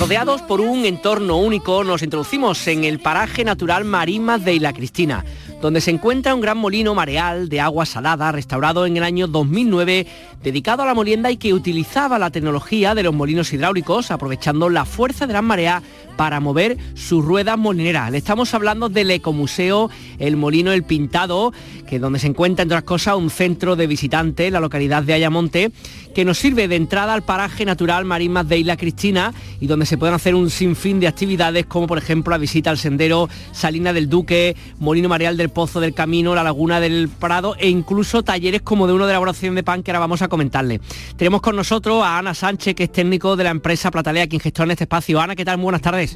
Rodeados por un entorno único, nos introducimos en el paraje natural Marismas de Isla Cristina, donde se encuentra un gran molino mareal de agua salada restaurado en el año 2009, dedicado a la molienda y que utilizaba la tecnología de los molinos hidráulicos, aprovechando la fuerza de las mareas para mover sus ruedas molineras. Le estamos hablando del Ecomuseo El Molino El Pintado, que donde se encuentra, entre otras cosas, un centro de visitantes la localidad de Ayamonte, que nos sirve de entrada al paraje natural Marismas de Isla Cristina y donde se pueden hacer un sinfín de actividades como por ejemplo la visita al sendero Salina del Duque, Molino Mareal del Pozo del Camino, la Laguna del Prado e incluso talleres como de uno de elaboración de pan que ahora vamos a comentarle. Tenemos con nosotros a Ana Sánchez, que es técnico de la empresa Platalea, quien gestiona este espacio. Ana, ¿qué tal? Muy buenas tardes.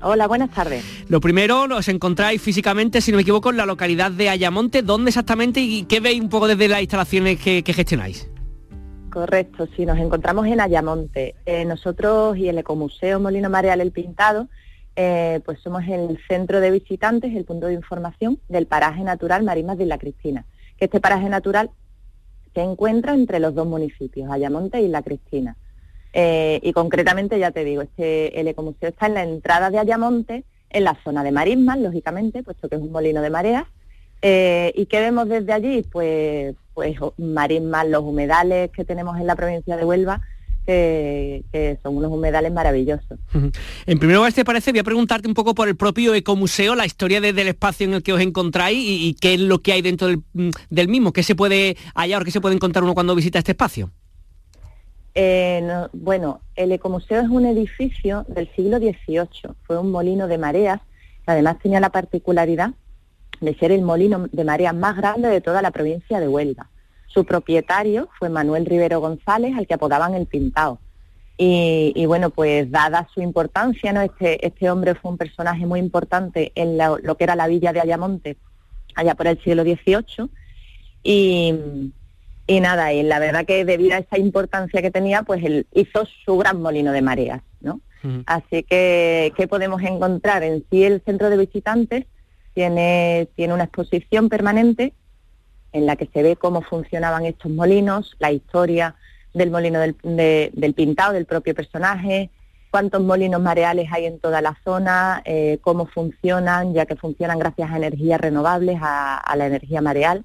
Hola, buenas tardes. Lo primero, os encontráis físicamente, si no me equivoco, en la localidad de Ayamonte. ¿Dónde exactamente y qué veis un poco desde las instalaciones que, gestionáis? Correcto, sí, nos encontramos en Ayamonte. Eh, nosotros y el Ecomuseo Molino Mareal El Pintado, eh, pues somos el centro de visitantes, el punto de información del paraje natural Marismas de la Cristina. Que este paraje natural se encuentra entre los dos municipios, Ayamonte y La Cristina. Eh, y concretamente, ya te digo, este, el ecomuseo está en la entrada de Ayamonte, en la zona de marismas, lógicamente, puesto que es un molino de mareas. Eh, ¿Y qué vemos desde allí? Pues, pues marismas, los humedales que tenemos en la provincia de Huelva, que, son unos humedales maravillosos. En primer lugar, te parece, voy a preguntarte un poco por el propio ecomuseo, la historia del espacio en el que os encontráis y, qué es lo que hay dentro del, del mismo, qué se puede hallar qué se puede encontrar uno cuando visita este espacio. Eh, bueno, el Ecomuseo es un edificio del siglo XVIII, fue un molino de mareas, además tenía la particularidad de ser el molino de mareas más grande de toda la provincia de Huelva. Su propietario fue Manuel Rivero González, al que apodaban el Pintao. Y, bueno, pues dada su importancia, ¿no? Este, este hombre fue un personaje muy importante en lo que era la villa de Ayamonte, allá por el siglo XVIII, y, y nada, y la verdad que debido a esa importancia que tenía, pues él hizo su gran molino de mareas, ¿no? Así que, ¿qué podemos encontrar? En sí el centro de visitantes tiene, tiene una exposición permanente en la que se ve cómo funcionaban estos molinos, la historia del molino del, del pintado, del propio personaje, cuántos molinos mareales hay en toda la zona, eh, cómo funcionan, ya que funcionan gracias a energías renovables, a la energía mareal.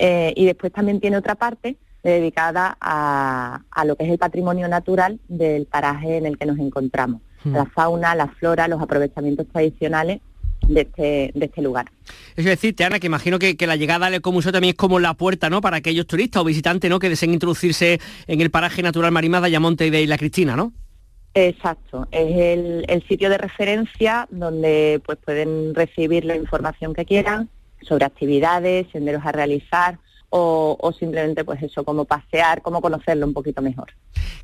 Eh, y después también tiene otra parte dedicada a, lo que es el patrimonio natural del paraje en el que nos encontramos, hmm. la fauna, la flora, los aprovechamientos tradicionales de este, de este lugar. Es decir, Ana, que imagino que, la llegada al ecomuseo también es como la puerta ¿no? para aquellos turistas o visitantes ¿no? que deseen introducirse en el paraje natural Marimada, de Ayamonte y de Isla Cristina, ¿no? Exacto, es el, el, sitio de referencia donde pues pueden recibir la información que quieran, sobre actividades, senderos a realizar o, simplemente pues eso, como pasear, como conocerlo un poquito mejor.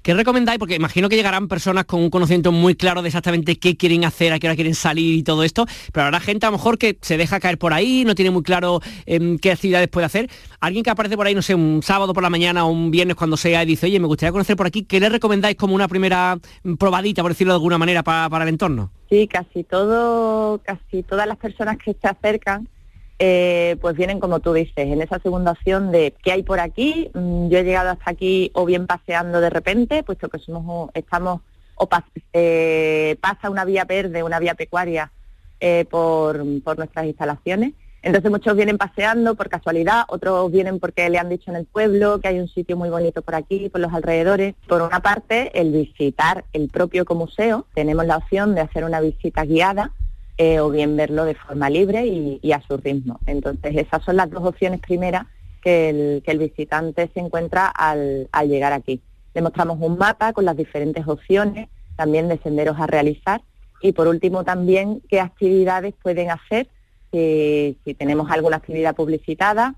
¿Qué recomendáis? Porque imagino que llegarán personas con un conocimiento muy claro de exactamente qué quieren hacer, a qué hora quieren salir y todo esto, pero habrá gente a lo mejor que se deja caer por ahí, no tiene muy claro em, qué actividades puede hacer. Alguien que aparece por ahí, no sé, un sábado por la mañana o un viernes cuando sea y dice, oye, me gustaría conocer por aquí, ¿qué le recomendáis como una primera probadita, por decirlo de alguna manera, para, para el entorno? Sí, casi todo, casi todas las personas que se acercan eh, pues vienen como tú dices, en esa segunda opción de qué hay por aquí. Mm, yo he llegado hasta aquí o bien paseando de repente, puesto que somos estamos o eh, pasa una vía verde, una vía pecuaria eh, por, nuestras instalaciones. Entonces muchos vienen paseando por casualidad, otros vienen porque le han dicho en el pueblo que hay un sitio muy bonito por aquí, por los alrededores. Por una parte, el visitar el propio museo, tenemos la opción de hacer una visita guiada eh, o bien verlo de forma libre y, a su ritmo. Entonces, esas son las dos opciones primeras que el, visitante se encuentra al, llegar aquí. Le mostramos un mapa con las diferentes opciones, también de senderos a realizar y por último también qué actividades pueden hacer si, tenemos alguna actividad publicitada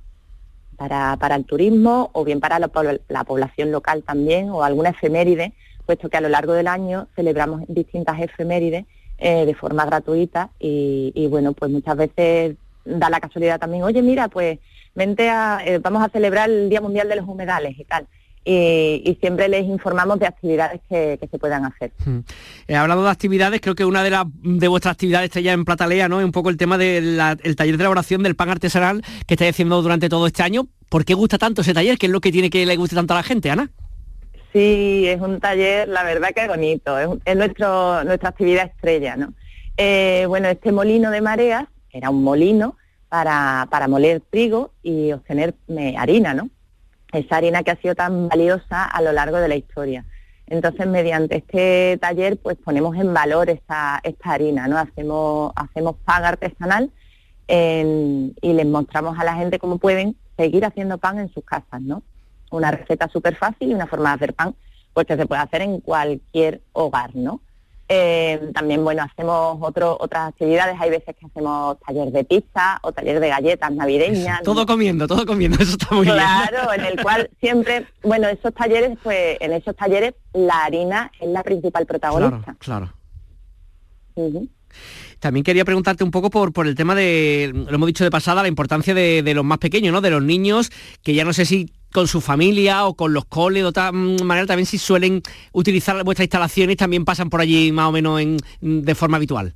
para, el turismo o bien para la, población local también o alguna efeméride, puesto que a lo largo del año celebramos distintas efemérides eh, de forma gratuita y, bueno, pues muchas veces da la casualidad también, oye, mira, pues vente a, eh, vamos a celebrar el Día Mundial de los Humedales y tal. Y, siempre les informamos de actividades que, se puedan hacer. Hmm. Eh, hablando de actividades, creo que una de, las de vuestras actividades está ya en Platalea, ¿no? Es un poco el tema del taller de elaboración del pan artesanal que estáis haciendo durante todo este año. ¿Por qué gusta tanto ese taller? ¿Qué es lo que tiene que le guste tanto a la gente, Ana? Sí, es un taller, la verdad que es bonito, es, nuestro, nuestra actividad estrella, ¿no? Eh, bueno, este molino de mareas era un molino para, para moler trigo y obtener eh, harina, ¿no? Esa harina que ha sido tan valiosa a lo largo de la historia. Entonces, mediante este taller, pues ponemos en valor esta, esta harina, ¿no? Hacemos, hacemos pan artesanal y les mostramos a la gente cómo pueden seguir haciendo pan en sus casas, ¿no? Una receta súper fácil y una forma de hacer pan, pues que se puede hacer en cualquier hogar, ¿no? Eh, también, bueno, hacemos otro, otras actividades. Hay veces que hacemos taller de pizza o taller de galletas navideñas. Todo comiendo, todo comiendo, eso está muy bien. Claro, en el cual siempre, bueno, esos talleres, pues en esos talleres la harina es la principal protagonista. Claro, También quería preguntarte un poco por, por el tema de, lo hemos dicho de pasada, la importancia de, de los más pequeños, ¿no? De los niños, que ya no sé si con su familia o con los coles, de otra manera también si suelen utilizar vuestras instalaciones, también pasan por allí más o menos en, de forma habitual.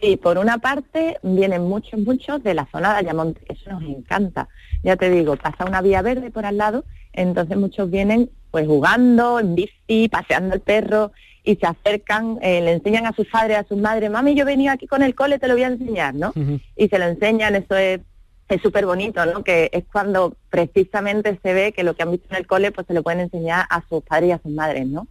Sí, por una parte vienen muchos, muchos de la zona de Ayamonte, eso nos encanta. Ya te digo, pasa una vía verde por al lado, entonces muchos vienen pues jugando en bici, paseando el perro y se acercan, eh, le enseñan a sus padres, a sus madres, mami, yo venía aquí con el cole, te lo voy a enseñar, ¿no? Y se lo enseñan, eso es es súper bonito, ¿no? Que es cuando precisamente se ve que lo que han visto en el cole pues se lo pueden enseñar a sus padres y a sus madres, ¿no?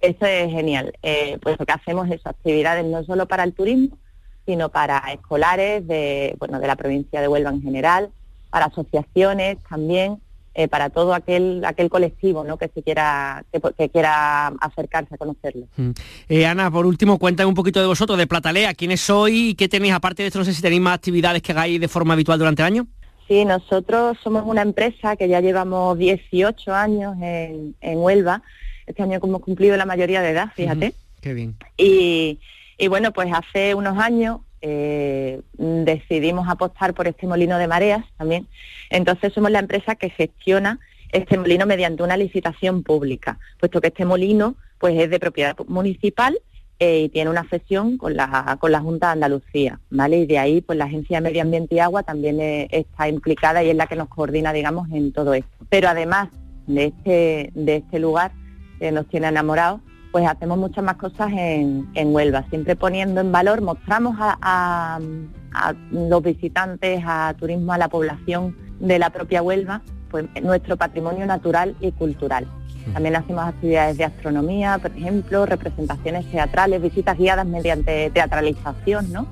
Eso es genial. Eh, pues lo que hacemos es actividades no solo para el turismo, sino para escolares de, bueno, de la provincia de Huelva en general, para asociaciones también, eh, para todo aquel aquel colectivo ¿no? que se quiera que, quiera acercarse a conocerlo. Mm. Eh, Ana, por último, cuéntame un poquito de vosotros, de Platalea, quiénes sois y qué tenéis aparte de esto, no sé si tenéis más actividades que hagáis de forma habitual durante el año. Sí, nosotros somos una empresa que ya llevamos 18 años en, Huelva. Este año hemos cumplido la mayoría de edad, fíjate. Qué bien. Y, y bueno, pues hace unos años eh, decidimos apostar por este molino de mareas también. Entonces somos la empresa que gestiona este molino mediante una licitación pública, puesto que este molino pues es de propiedad municipal eh, y tiene una cesión con la, con la Junta de Andalucía, ¿vale? Y de ahí pues la Agencia de Medio Ambiente y Agua también eh, está implicada y es la que nos coordina, digamos, en todo esto. Pero además de este, de este lugar nos tiene enamorados, pues hacemos muchas más cosas en, Huelva, siempre poniendo en valor, mostramos a, los visitantes, a turismo, a la población de la propia Huelva, pues nuestro patrimonio natural y cultural. También hacemos actividades de astronomía, por ejemplo, representaciones teatrales, visitas guiadas mediante teatralización, ¿no?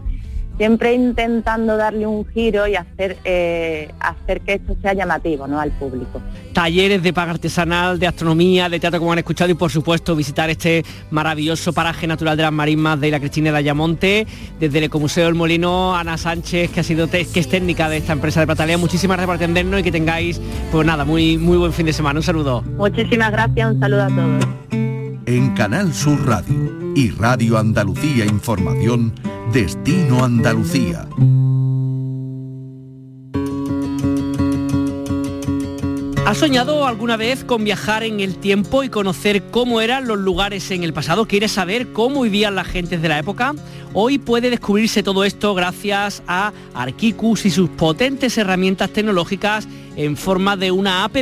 Siempre intentando darle un giro y hacer, eh, hacer que esto sea llamativo ¿no? al público. Talleres de paga artesanal, de astronomía, de teatro como han escuchado y por supuesto visitar este maravilloso paraje natural de las marismas de la Cristina de Ayamonte, desde el Ecomuseo del Molino, Ana Sánchez, que ha sido que es técnica de esta empresa de Platalea. Muchísimas gracias por atendernos y que tengáis, pues nada, muy, muy buen fin de semana. Un saludo. Muchísimas gracias, un saludo a todos. En Canal Sur Radio y Radio Andalucía Información, Destino Andalucía. ¿Has soñado alguna vez con viajar en el tiempo y conocer cómo eran los lugares en el pasado? ¿Quieres saber cómo vivían las gentes de la época? Hoy puede descubrirse todo esto gracias a Arquicus y sus potentes herramientas tecnológicas en forma de una app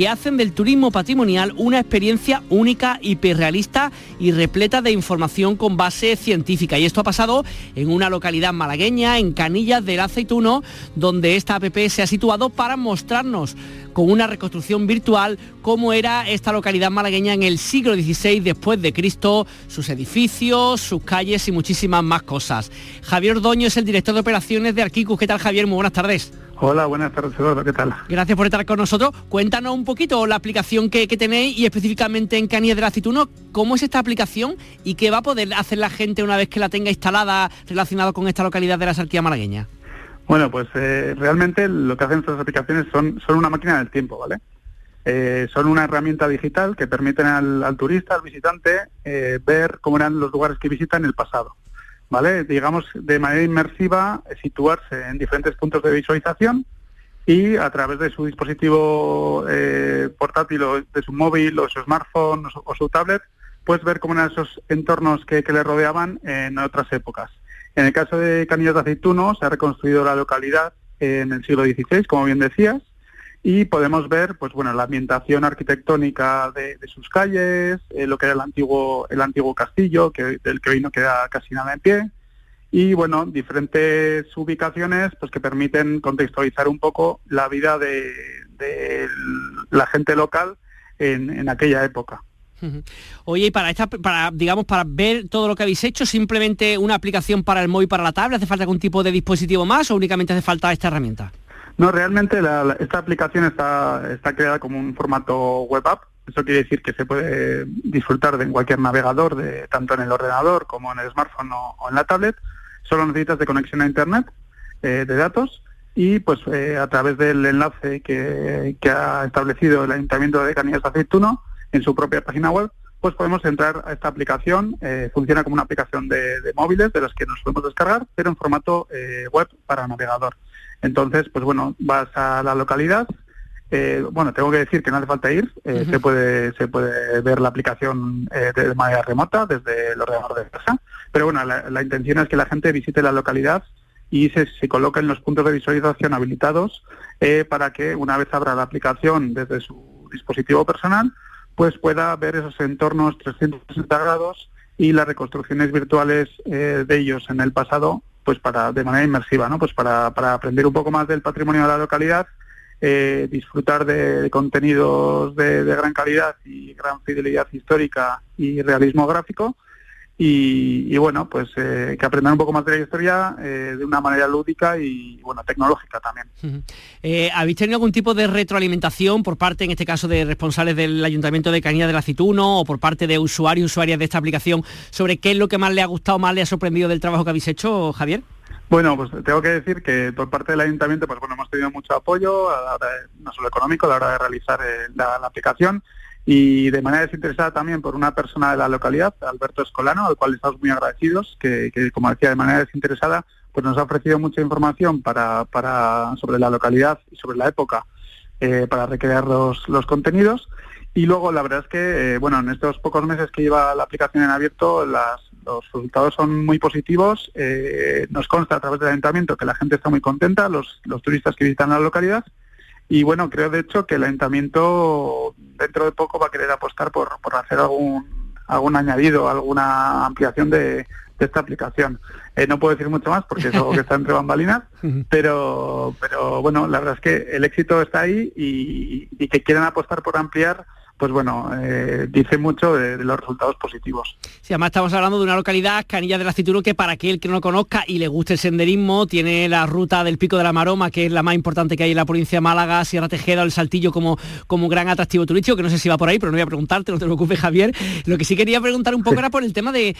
que hacen del turismo patrimonial una experiencia única, hiperrealista y repleta de información con base científica. Y esto ha pasado en una localidad malagueña, en Canillas del Aceituno, donde esta app se ha situado para mostrarnos con una reconstrucción virtual cómo era esta localidad malagueña en el siglo XVI después de Cristo, sus edificios, sus calles y muchísimas más cosas. Javier Doño es el director de operaciones de Arquicus. ¿Qué tal Javier? Muy buenas tardes. Hola, buenas tardes, Eduardo, ¿qué tal? Gracias por estar con nosotros. Cuéntanos un poquito la aplicación que, tenéis y específicamente en Canillas del Aceituno, cómo es esta aplicación y qué va a poder hacer la gente una vez que la tenga instalada relacionado con esta localidad de la Sarquía malagueña. Bueno, pues eh, realmente lo que hacen estas aplicaciones son, son una máquina del tiempo, ¿vale? Eh, son una herramienta digital que permiten al, turista, al visitante, eh, ver cómo eran los lugares que visita en el pasado. ¿Vale? Digamos, de manera inmersiva, situarse en diferentes puntos de visualización y a través de su dispositivo eh, portátil o de su móvil o su smartphone o su, tablet, pues ver cómo eran esos entornos que, le rodeaban en otras épocas. En el caso de Canillas de Aceituno, se ha reconstruido la localidad en el siglo XVI, como bien decías, y podemos ver pues bueno la ambientación arquitectónica de, sus calles eh, lo que era el antiguo el antiguo castillo que del que hoy no queda casi nada en pie. Y bueno diferentes ubicaciones pues que permiten contextualizar un poco la vida de, la gente local en, aquella época. Oye, y para esta, para, digamos, para ver todo lo que habéis hecho, simplemente una aplicación para el móvil para la tablet, ¿hace falta algún tipo de dispositivo más o únicamente hace falta esta herramienta? No, realmente esta aplicación está, está creada como un formato web app. Eso quiere decir que se puede disfrutar de cualquier navegador, de, tanto en el ordenador como en el smartphone o, en la tablet. Solo necesitas de conexión a Internet eh, de datos y pues eh, a través del enlace que, ha establecido el Ayuntamiento de Canillas de Aceituno en su propia página web, pues podemos entrar a esta aplicación. Eh, funciona como una aplicación de, móviles de las que nos podemos descargar, pero en formato web para navegador. Entonces, pues bueno, vas a la localidad. Eh, bueno, tengo que decir que no hace falta ir, eh, se puede se puede ver la aplicación eh, de manera remota desde el ordenador de casa, pero bueno, la, intención es que la gente visite la localidad y se, se coloquen los puntos de visualización habilitados para que una vez abra la aplicación desde su dispositivo personal, pues pueda ver esos entornos 360 grados y las reconstrucciones virtuales de ellos en el pasado pues para de manera inmersiva, ¿no? Pues para, aprender un poco más del patrimonio de la localidad, eh, disfrutar de, contenidos de, gran calidad y gran fidelidad histórica y realismo gráfico. Y, bueno, pues eh, que aprendan un poco más de la historia eh, de una manera lúdica y bueno tecnológica también. ¿Habéis tenido algún tipo de retroalimentación por parte, en este caso, de responsables del Ayuntamiento de Canilla de la Cituno o por parte de usuarios y usuarias de esta aplicación sobre qué es lo que más le ha gustado, más le ha sorprendido del trabajo que habéis hecho, Javier? Bueno, pues tengo que decir que por parte del ayuntamiento, pues bueno, hemos tenido mucho apoyo, no solo económico, a la hora de realizar la, aplicación y de manera desinteresada también por una persona de la localidad, Alberto Escolano, al cual estamos muy agradecidos, que, como decía, de manera desinteresada, pues nos ha ofrecido mucha información para, para sobre la localidad y sobre la época eh, para recrear los, los contenidos. Y luego la verdad es que, eh, bueno, en estos pocos meses que lleva la aplicación en abierto, las, los resultados son muy positivos. Eh, nos consta a través del ayuntamiento que la gente está muy contenta, los, los turistas que visitan la localidad, y bueno, creo de hecho que el ayuntamiento dentro de poco va a querer apostar por, por hacer algún, algún añadido, alguna ampliación de, esta aplicación. Eh, no puedo decir mucho más porque es algo que está entre bambalinas, pero, pero bueno, la verdad es que el éxito está ahí y, y que quieren apostar por ampliar pues bueno, eh, dice mucho de, los resultados positivos. Sí, además estamos hablando de una localidad, Canilla de la Cituro, que para aquel que no lo conozca y le guste el senderismo, tiene la ruta del Pico de la Maroma, que es la más importante que hay en la provincia de Málaga, Sierra Tejeda o el Saltillo como, como gran atractivo turístico, que no sé si va por ahí, pero no voy a preguntarte, no te preocupes, Javier. Lo que sí quería preguntar un poco era por el tema de,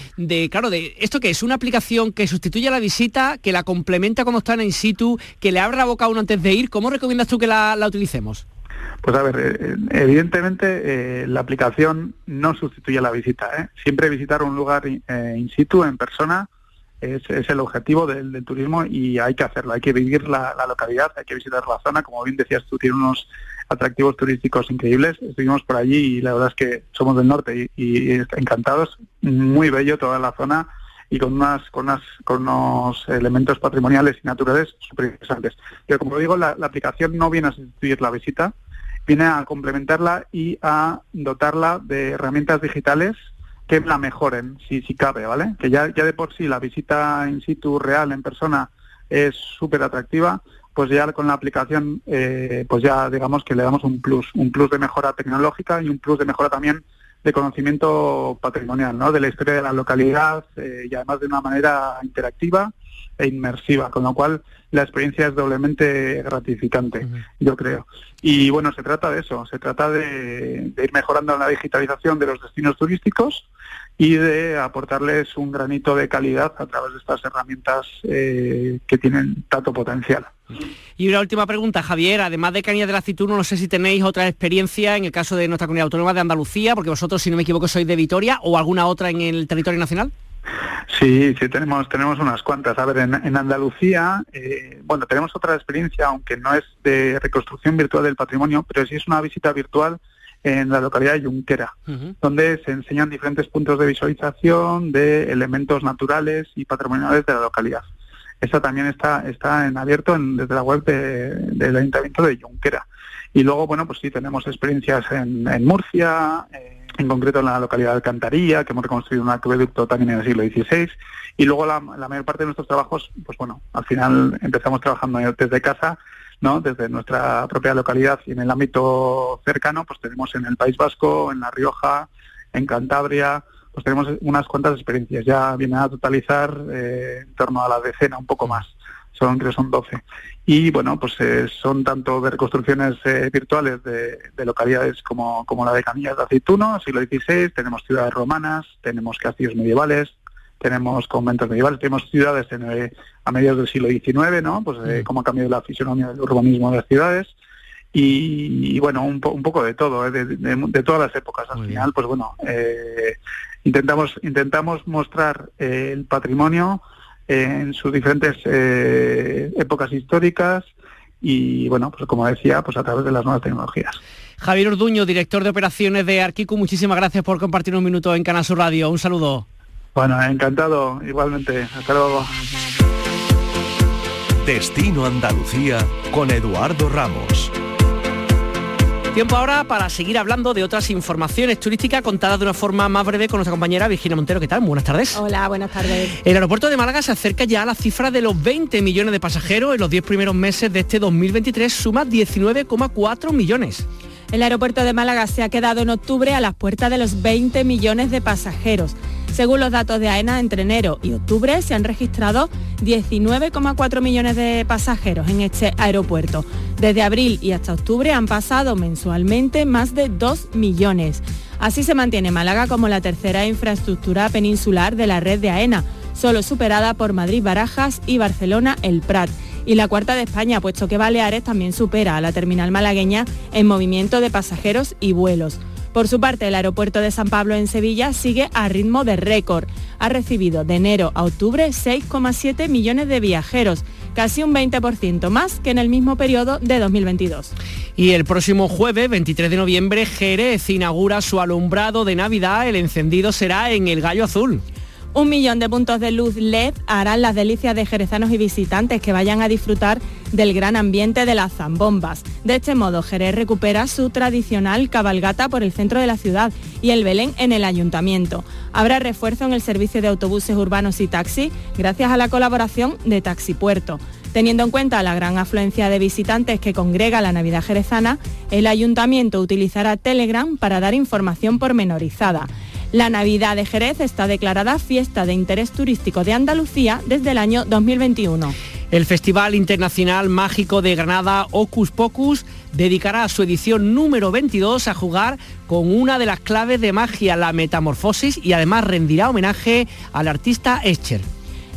claro, de esto que es una aplicación que sustituye a la visita, que la complementa cuando están in situ, que le abre la boca a uno antes de ir. ¿Cómo recomiendas tú que la utilicemos? Pues a ver, eh, evidentemente eh, la aplicación no sustituye la visita. ¿eh? Siempre visitar un lugar in situ, en persona, es, el objetivo del, turismo y hay que hacerlo. Hay que vivir la, localidad, hay que visitar la zona. Como bien decías tú, tiene unos atractivos turísticos increíbles. Estuvimos por allí y la verdad es que somos del norte y, encantados. Muy bello toda la zona y con unas con unas con unos elementos patrimoniales y naturales súper interesantes. Pero como digo, la, aplicación no viene a sustituir la visita, viene a complementarla y a dotarla de herramientas digitales que la mejoren, si, si cabe, ¿vale? Que ya, ya de por sí la visita in situ real, en persona, es súper atractiva, pues ya con la aplicación, eh, pues ya digamos que le damos un plus, un plus de mejora tecnológica y un plus de mejora también de conocimiento patrimonial, ¿no? De la historia de la localidad eh, y además de una manera interactiva e inmersiva, con lo cual la experiencia es doblemente gratificante, yo creo. Y bueno, se trata de eso, se trata de, ir mejorando la digitalización de los destinos turísticos y de aportarles un granito de calidad a través de estas herramientas eh, que tienen tanto potencial. Y una última pregunta, Javier, además de Cañas de la Cituno, no sé si tenéis otra experiencia en el caso de nuestra comunidad autónoma de Andalucía, porque vosotros, si no me equivoco, sois de Vitoria, o alguna otra en el territorio nacional. Sí, sí, tenemos, tenemos unas cuantas. A ver, en, Andalucía, eh, bueno, tenemos otra experiencia, aunque no es de reconstrucción virtual del patrimonio, pero sí es una visita virtual en la localidad de Junquera, donde se enseñan diferentes puntos de visualización de elementos naturales y patrimoniales de la localidad. Esta también está, está en abierto desde la web del Ayuntamiento de Junquera. Y luego, bueno, pues sí, tenemos experiencias en, Murcia, eh, en concreto en la localidad de Alcantarilla, que hemos reconstruido un acueducto también en el siglo XVI. Y luego la, mayor parte de nuestros trabajos, pues bueno, al final empezamos trabajando desde casa, ¿no? Desde nuestra propia localidad y en el ámbito cercano, pues tenemos en el País Vasco, en La Rioja, en Cantabria, pues tenemos unas cuantas experiencias. Ya viene a totalizar eh, en torno a la decena, un poco más. Son, creo son 12. Y bueno, pues eh, son tanto de reconstrucciones eh, virtuales de, localidades como, como la de Camillas de Aceituno, siglo XVI, tenemos ciudades romanas, tenemos castillos medievales, tenemos conventos medievales, tenemos ciudades en, a mediados del siglo XIX, ¿no? Pues mm. cómo ha cambiado la fisonomía del urbanismo de las ciudades y, bueno, un, un, poco de todo, ¿eh? de, todas las épocas. Al final, pues bueno, eh, intentamos, intentamos mostrar eh, el patrimonio en sus diferentes épocas históricas y bueno, pues como decía, pues a través de las nuevas tecnologías. Javier Orduño, director de operaciones de Arquicu, muchísimas gracias por compartir un minuto en Canal Sur Radio. Un saludo. Bueno, encantado, igualmente. Hasta luego. Destino Andalucía con Eduardo Ramos. Tiempo ahora para seguir hablando de otras informaciones turísticas contadas de una forma más breve con nuestra compañera Virginia Montero. ¿Qué tal? Buenas tardes. Hola, buenas tardes. El aeropuerto de Málaga se acerca ya a la cifra de los 20 millones de pasajeros. En los 10 primeros meses de este 2023 suma 19,4 millones. El aeropuerto de Málaga se ha quedado en octubre a las puertas de los 20 millones de pasajeros. Según los datos de AENA, entre enero y octubre se han registrado 19,4 millones de pasajeros en este aeropuerto. Desde abril y hasta octubre han pasado mensualmente más de 2 millones. Así se mantiene Málaga como la tercera infraestructura peninsular de la red de AENA, solo superada por Madrid Barajas y Barcelona El Prat y la cuarta de España, puesto que Baleares también supera a la terminal malagueña en movimiento de pasajeros y vuelos. Por su parte, el aeropuerto de San Pablo en Sevilla sigue a ritmo de récord. Ha recibido de enero a octubre 6,7 millones de viajeros, casi un 20% más que en el mismo periodo de 2022. Y el próximo jueves, 23 de noviembre, Jerez inaugura su alumbrado de Navidad. El encendido será en el Gallo Azul. Un millón de puntos de luz LED harán las delicias de jerezanos y visitantes que vayan a disfrutar del gran ambiente de las zambombas. De este modo, Jerez recupera su tradicional cabalgata por el centro de la ciudad y el Belén en el ayuntamiento. Habrá refuerzo en el servicio de autobuses urbanos y taxi gracias a la colaboración de Taxi Puerto. Teniendo en cuenta la gran afluencia de visitantes que congrega la Navidad jerezana, el ayuntamiento utilizará Telegram para dar información pormenorizada. La Navidad de Jerez está declarada fiesta de interés turístico de Andalucía desde el año 2021. El Festival Internacional Mágico de Granada Ocus Pocus dedicará su edición número 22 a jugar con una de las claves de magia, la metamorfosis, y además rendirá homenaje al artista Escher.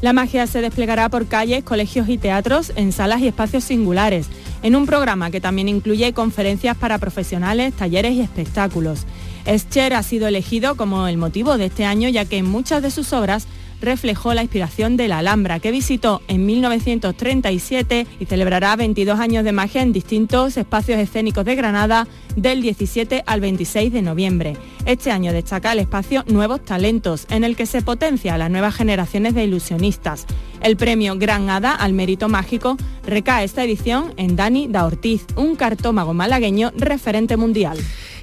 La magia se desplegará por calles, colegios y teatros en salas y espacios singulares, en un programa que también incluye conferencias para profesionales, talleres y espectáculos. Escher ha sido elegido como el motivo de este año ya que en muchas de sus obras reflejó la inspiración de la Alhambra, que visitó en 1937 y celebrará 22 años de magia en distintos espacios escénicos de Granada del 17 al 26 de noviembre. Este año destaca el espacio Nuevos Talentos, en el que se potencia a las nuevas generaciones de ilusionistas. El premio Gran Hada al mérito mágico recae esta edición en Dani da Ortiz, un cartómago malagueño referente mundial.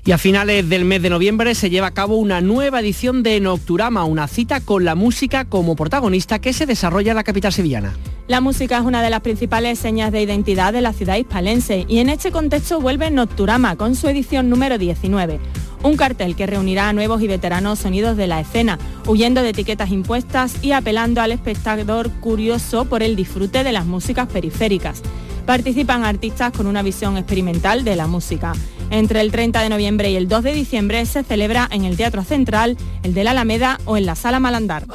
Y a finales del mes de noviembre se lleva a cabo una nueva edición de Nocturama, una cita con la música como protagonista que se desarrolla en la capital sevillana. La música es una de las principales señas de identidad de la ciudad hispalense y en este contexto vuelve Nocturama con su edición número 19. Un cartel que reunirá a nuevos y veteranos sonidos de la escena, huyendo de etiquetas impuestas y apelando al espectador curioso por el disfrute de las músicas periféricas. Participan artistas con una visión experimental de la música. Entre el 30 de noviembre y el 2 de diciembre se celebra en el Teatro Central, el de la Alameda o en la Sala Malandar.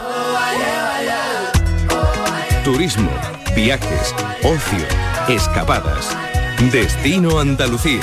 Turismo, viajes, ocio, escapadas. Destino Andalucía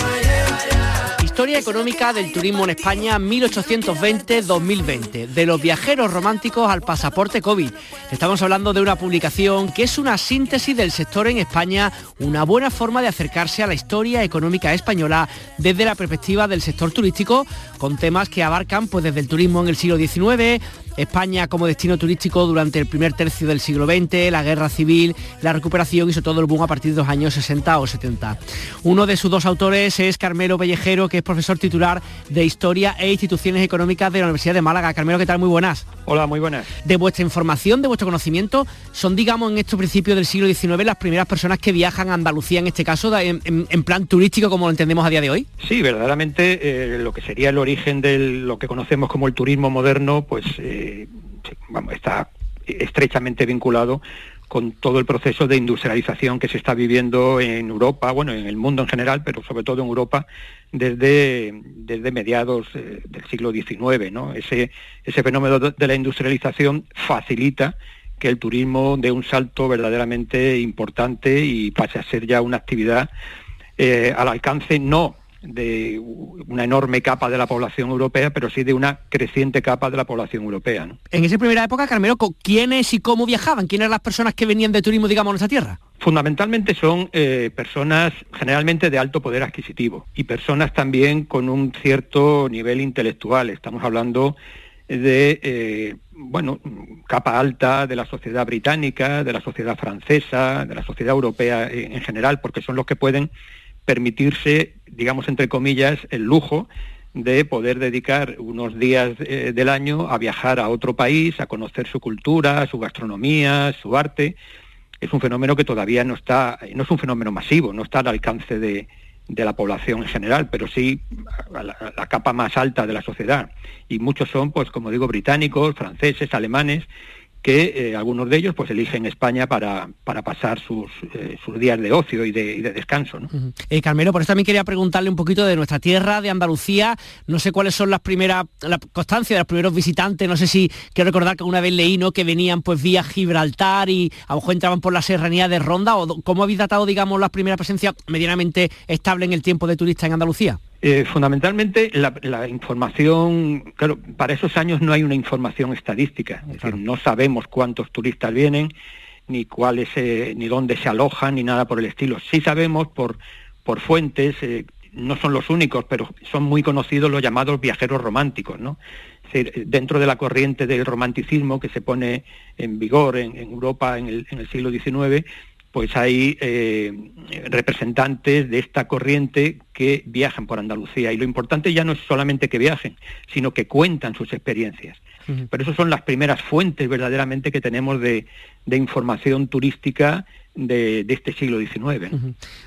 Historia económica del turismo en España 1820-2020, de los viajeros románticos al pasaporte COVID. Estamos hablando de una publicación que es una síntesis del sector en España, una buena forma de acercarse a la historia económica española desde la perspectiva del sector turístico, con temas que abarcan pues desde el turismo en el siglo XIX, España como destino turístico durante el primer tercio del siglo XX, la guerra civil, la recuperación y sobre todo el boom a partir de los años 60 o 70. Uno de sus dos autores es Carmelo Pellejero, que es profesor titular de Historia e Instituciones Económicas de la Universidad de Málaga. Carmelo, ¿qué tal? Muy buenas. Hola, muy buenas. De vuestra información, de vuestro conocimiento, son, digamos, en estos principios del siglo XIX las primeras personas que viajan a Andalucía, en este caso, en, plan turístico, como lo entendemos a día de hoy. Sí, verdaderamente eh, lo que sería el origen de lo que conocemos como el turismo moderno, pues... Eh, está estrechamente vinculado con todo el proceso de industrialización que se está viviendo en Europa, bueno, en el mundo en general, pero sobre todo en Europa desde, desde mediados eh, del siglo XIX. ¿no? Ese, ese fenómeno de la industrialización facilita que el turismo dé un salto verdaderamente importante y pase a ser ya una actividad eh, al alcance no de una enorme capa de la población europea, pero sí de una creciente capa de la población europea. En esa primera época, Carmelo, ¿quiénes y cómo viajaban? ¿Quiénes eran las personas que venían de turismo, digamos, a nuestra tierra? Fundamentalmente son eh, personas generalmente de alto poder adquisitivo y personas también con un cierto nivel intelectual. Estamos hablando de, eh, bueno, capa alta de la sociedad británica, de la sociedad francesa, de la sociedad europea en general, porque son los que pueden permitirse, digamos entre comillas, el lujo de poder dedicar unos días eh, del año a viajar a otro país, a conocer su cultura, su gastronomía, su arte. Es un fenómeno que todavía no está, no es un fenómeno masivo, no está al alcance de, la población en general, pero sí a la, a la, capa más alta de la sociedad. Y muchos son, pues como digo, británicos, franceses, alemanes, que eh, algunos de ellos pues eligen España para, para pasar sus, eh, sus, días de ocio y de, descanso. ¿no? Eh, Carmelo, por eso también quería preguntarle un poquito de nuestra tierra, de Andalucía. No sé cuáles son las primeras, la constancia de los primeros visitantes. No sé si quiero recordar que una vez leí ¿no? que venían pues vía Gibraltar y a lo mejor entraban por la serranía de Ronda. o ¿Cómo habéis datado, digamos, la primera presencia medianamente estable en el tiempo de turista en Andalucía? Eh, fundamentalmente la, información, claro, para esos años no hay una información estadística, es decir, no sabemos cuántos turistas vienen, ni cuáles, eh, ni dónde se alojan, ni nada por el estilo. Sí sabemos por, por fuentes, eh, no son los únicos, pero son muy conocidos los llamados viajeros románticos, ¿no? Es decir, dentro de la corriente del romanticismo que se pone en vigor en, Europa en el, en el siglo XIX, pues hay eh, representantes de esta corriente que viajan por Andalucía. Y lo importante ya no es solamente que viajen, sino que cuentan sus experiencias. Pero esas son las primeras fuentes verdaderamente que tenemos de, de información turística de, este siglo XIX.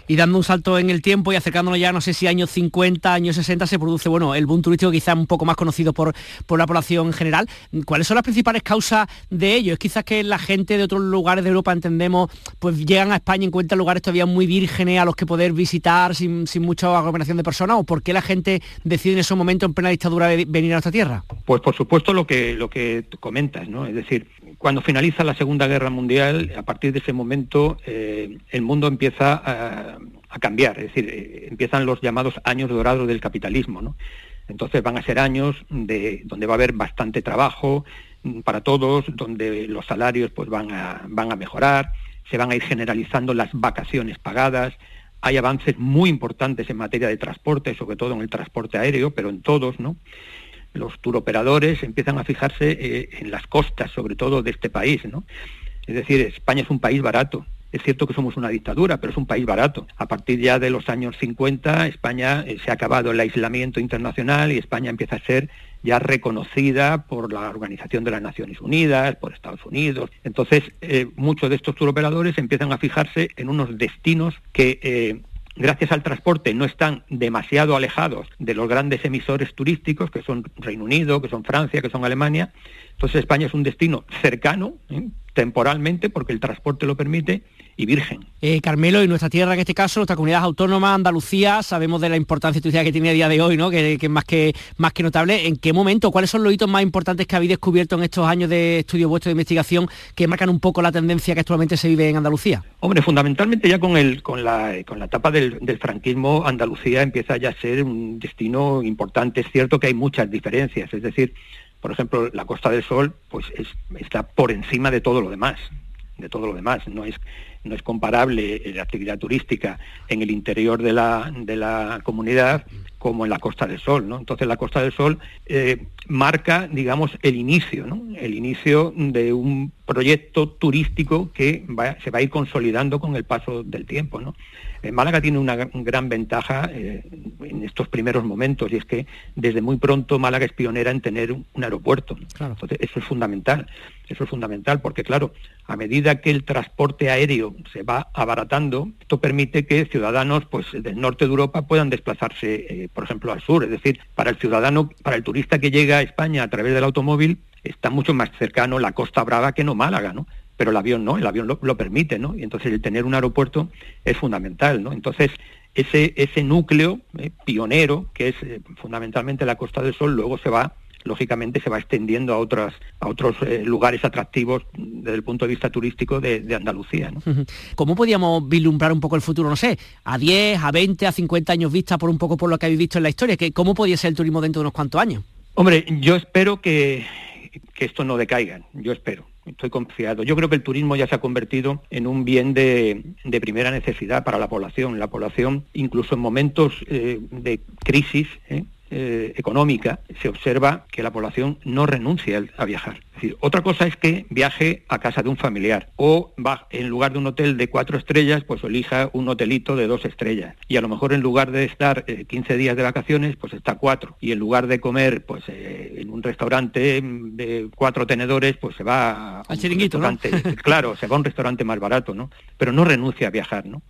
Y dando un salto en el tiempo y acercándonos ya, no sé si años 50, años 60, se produce, bueno, el boom turístico quizá un poco más conocido por, por la población en general. ¿Cuáles son las principales causas de ello? ¿Es quizás que la gente de otros lugares de Europa, entendemos, pues llegan a España y encuentran lugares todavía muy vírgenes a los que poder visitar sin, sin mucha aglomeración de personas? ¿O por qué la gente decide en esos momentos, en plena dictadura, venir a nuestra tierra? Pues por supuesto lo que, lo que comentas, ¿no? Es decir, cuando finaliza la Segunda Guerra Mundial, a partir de ese momento eh, el mundo empieza a, cambiar, es decir, eh, empiezan los llamados años dorados del capitalismo. ¿no? Entonces van a ser años de, donde va a haber bastante trabajo mm, para todos, donde los salarios pues, van, a, van a mejorar, se van a ir generalizando las vacaciones pagadas, hay avances muy importantes en materia de transporte, sobre todo en el transporte aéreo, pero en todos, ¿no? Los turoperadores empiezan a fijarse eh, en las costas, sobre todo de este país, ¿no? Es decir, España es un país barato. Es cierto que somos una dictadura, pero es un país barato. A partir ya de los años 50, España eh, se ha acabado el aislamiento internacional y España empieza a ser ya reconocida por la Organización de las Naciones Unidas, por Estados Unidos. Entonces, eh, muchos de estos turoperadores empiezan a fijarse en unos destinos que gracias al transporte no están demasiado alejados de los grandes emisores turísticos, que son Reino Unido, que son Francia, que son Alemania. Entonces España es un destino cercano, ¿eh? temporalmente, porque el transporte lo permite, y virgen. Eh, Carmelo, y nuestra tierra, en este caso, nuestra comunidad autónoma, Andalucía, sabemos de la importancia turística que tiene a día de hoy, ¿no? Que, es más que, más que notable. ¿En qué momento, cuáles son los hitos más importantes que habéis descubierto en estos años de estudio vuestro de investigación que marcan un poco la tendencia que actualmente se vive en Andalucía? Hombre, fundamentalmente ya con, el, con, la, con la etapa del, franquismo, Andalucía empieza ya a ser un destino importante. Es cierto que hay muchas diferencias, es decir, por ejemplo, la Costa del Sol pues está por encima de todo lo demás, de todo lo demás. No es, no es comparable la actividad turística en el interior de la, de la comunidad como en la Costa del Sol. ¿no? Entonces la Costa del Sol eh, marca, digamos, el inicio, ¿no? el inicio de un proyecto turístico que se va a ir consolidando con el paso del tiempo. ¿no? Eh, Málaga tiene una gran ventaja eh, en estos primeros momentos y es que desde muy pronto Málaga es pionera en tener un, aeropuerto. Entonces, eso es fundamental. Eso es fundamental porque, claro, a medida que el transporte aéreo se va abaratando, esto permite que ciudadanos pues, del norte de Europa puedan desplazarse, eh, por ejemplo, al sur. Es decir, para el ciudadano, para el turista que llega a España a través del automóvil, está mucho más cercano la Costa Brava que no Málaga, ¿no? Pero el avión no, el avión lo, permite, ¿no? Y entonces el tener un aeropuerto es fundamental, ¿no? Entonces, ese, ese núcleo eh, pionero, que es eh, fundamentalmente la Costa del Sol, luego se va lógicamente se va extendiendo a otras a otros eh, lugares atractivos desde el punto de vista turístico de, Andalucía. ¿no? ¿Cómo podíamos vislumbrar un poco el futuro? No sé, a 10, a 20, a 50 años vista por un poco por lo que habéis visto en la historia. que ¿Cómo podía ser el turismo dentro de unos cuantos años? Hombre, yo espero que, que esto no decaiga, yo espero estoy confiado. Yo creo que el turismo ya se ha convertido en un bien de, primera necesidad para la población. La población, incluso en momentos eh, de crisis, ¿eh? Eh, económica, se observa que la población no renuncia a viajar. Es decir, otra cosa es que viaje a casa de un familiar o va, en lugar de un hotel de cuatro estrellas, pues elija un hotelito de dos estrellas. Y a lo mejor en lugar de estar 15 eh, días de vacaciones, pues está cuatro. Y en lugar de comer pues eh, en un restaurante de cuatro tenedores, pues se va a chiringuito, ¿no? claro, se va a un restaurante más barato, ¿no? Pero no renuncia a viajar, ¿no?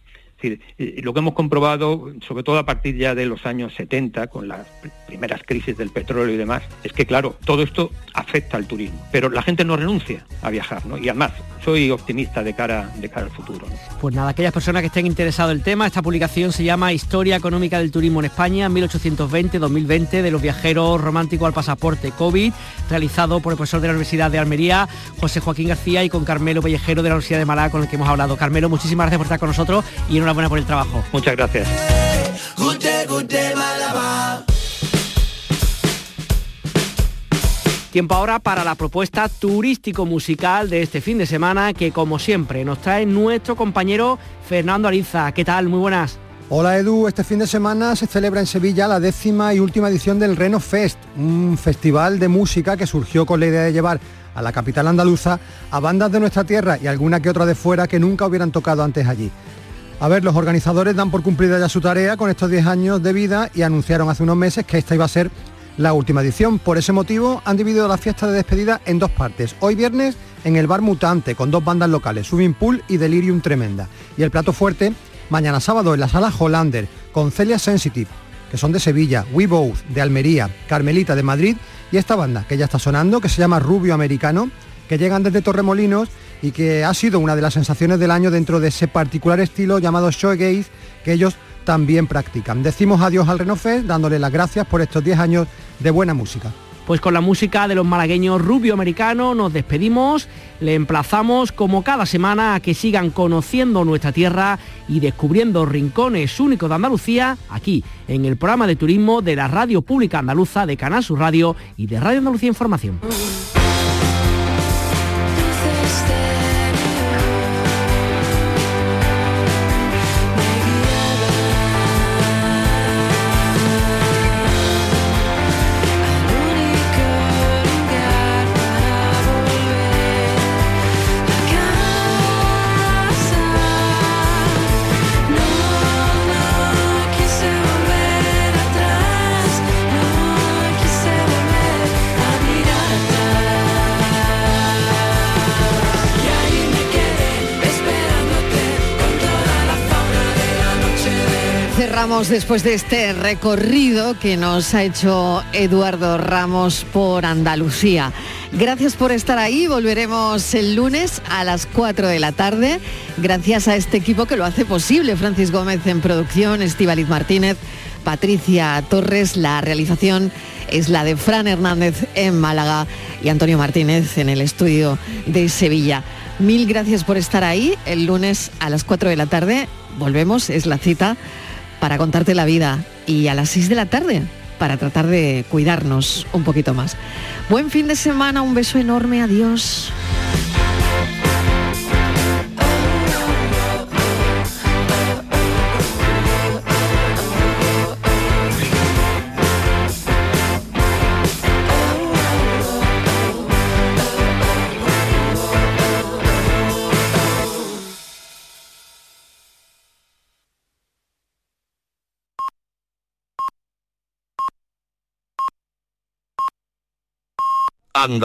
Eh, lo que hemos comprobado, sobre todo a partir ya de los años 70, con las primeras crisis del petróleo y demás, es que claro, todo esto afecta al turismo, pero la gente no renuncia a viajar, ¿no? Y además, soy optimista de cara, de cara al futuro. Pues nada, aquellas personas que estén interesadas en el tema, esta publicación se llama Historia Económica del Turismo en España 1820-2020 de los viajeros románticos al pasaporte COVID, realizado por el profesor de la Universidad de Almería, José Joaquín García, y con Carmelo Pellejero de la Universidad de Málaga, con el que hemos hablado. Carmelo, muchísimas gracias por estar con nosotros y enhorabuena por el trabajo. Muchas gracias. Tiempo ahora para la propuesta turístico-musical de este fin de semana que como siempre nos trae nuestro compañero Fernando Ariza. ¿Qué tal? Muy buenas. Hola Edu, este fin de semana se celebra en Sevilla la décima y última edición del Reno Fest, un festival de música que surgió con la idea de llevar a la capital andaluza a bandas de nuestra tierra y alguna que otra de fuera que nunca hubieran tocado antes allí. A ver, los organizadores dan por cumplida ya su tarea con estos 10 años de vida y anunciaron hace unos meses que esta iba a ser la última edición. Por ese motivo han dividido la fiesta de despedida en dos partes. Hoy viernes en el Bar Mutante con dos bandas locales, Swimming Pool y Delirium Tremenda. Y el plato fuerte mañana sábado en la sala Hollander con Celia Sensitive, que son de Sevilla, We Both de Almería, Carmelita de Madrid y esta banda que ya está sonando, que se llama Rubio Americano, que llegan desde Torremolinos y que ha sido una de las sensaciones del año dentro de ese particular estilo llamado shoegaze que ellos también practican. Decimos adiós al Renofest dándole las gracias por estos 10 años de buena música. Pues con la música de los malagueños Rubio Americano nos despedimos, le emplazamos como cada semana a que sigan conociendo nuestra tierra y descubriendo rincones únicos de Andalucía aquí en el programa de turismo de la Radio Pública Andaluza de Canal Sur Radio y de Radio Andalucía Información. Después de este recorrido que nos ha hecho Eduardo Ramos por Andalucía. Gracias por estar ahí. Volveremos el lunes a las 4 de la tarde. Gracias a este equipo que lo hace posible. Francis Gómez en producción, Estivaliz Martínez, Patricia Torres. La realización es la de Fran Hernández en Málaga y Antonio Martínez en el estudio de Sevilla. Mil gracias por estar ahí. El lunes a las 4 de la tarde volvemos, es la cita para contarte la vida. Y a las 6 de la tarde para tratar de cuidarnos un poquito más. Buen fin de semana, un beso enorme, adiós.